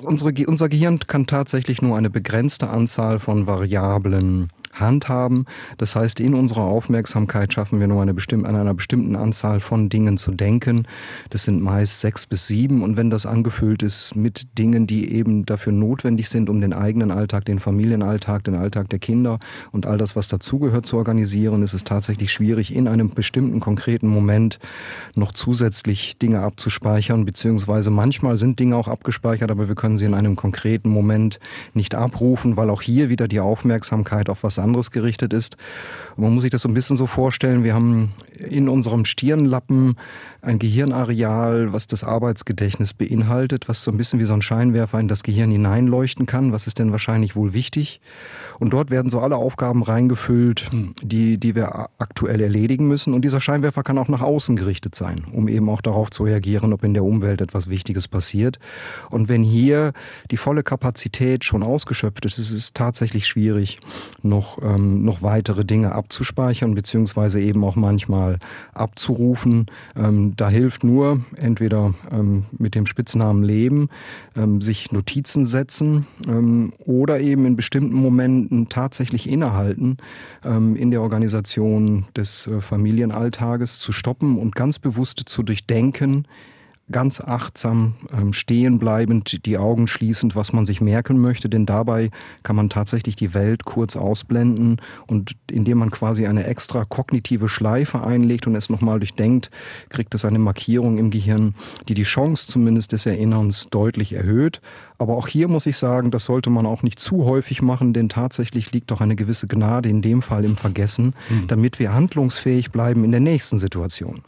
unsere, unser Gehirn kann tatsächlich nur eine begrenzte Anzahl von Variablen handhaben. Das heißt, in unserer Aufmerksamkeit schaffen wir nur eine bestimm an einer bestimmten Anzahl von Dingen zu denken. Das sind meist sechs bis sieben. Und wenn das angefüllt ist mit Dingen, die eben dafür notwendig sind, um den eigenen Alltag, den Familienalltag, den Alltag der Kinder und all das, was dazugehört, zu organisieren, ist es tatsächlich schwierig, in einem bestimmten konkreten Moment noch zusätzlich Dinge abzuspeichern, beziehungsweise manchmal sind Dinge auch abgespeichert, aber wir können sie in einem konkreten Moment nicht abrufen, weil auch hier wieder die Aufmerksamkeit auf was anderes gerichtet ist. Man muss sich das so ein bisschen so vorstellen, wir haben in unserem Stirnlappen ein Gehirnareal, was das Arbeitsgedächtnis beinhaltet, was so ein bisschen wie so ein Scheinwerfer in das Gehirn hineinleuchten kann. Was ist denn wahrscheinlich wohl wichtig? Und dort werden so alle Aufgaben reingefüllt, die, die wir aktuell erledigen müssen. Und dieser Scheinwerfer kann auch nach außen gerichtet sein, um eben auch darauf zu reagieren, ob in der Umwelt etwas Wichtiges passiert. Und wenn hier die volle Kapazität schon ausgeschöpft ist, ist es tatsächlich schwierig, noch, ähm, noch weitere Dinge abzuspeichern, beziehungsweise eben auch manchmal abzurufen. Ähm, da hilft nur entweder ähm, mit dem Spitznamen Leben, ähm, sich Notizen setzen ähm, oder eben in bestimmten Momenten tatsächlich innehalten, ähm, in der Organisation des äh, Familienalltages zu stoppen und ganz bewusst zu durchdenken, ganz achtsam ähm, stehen bleibend, die Augen schließend, was man sich merken möchte, denn dabei kann man tatsächlich die Welt kurz ausblenden und indem man quasi eine extra kognitive Schleife einlegt und es nochmal durchdenkt, kriegt es eine Markierung im Gehirn, die die Chance zumindest des Erinnerns deutlich erhöht. Aber auch hier muss ich sagen, das sollte man auch nicht zu häufig machen, denn tatsächlich liegt doch eine gewisse Gnade in dem Fall im Vergessen, mhm. damit wir handlungsfähig bleiben in der nächsten Situation.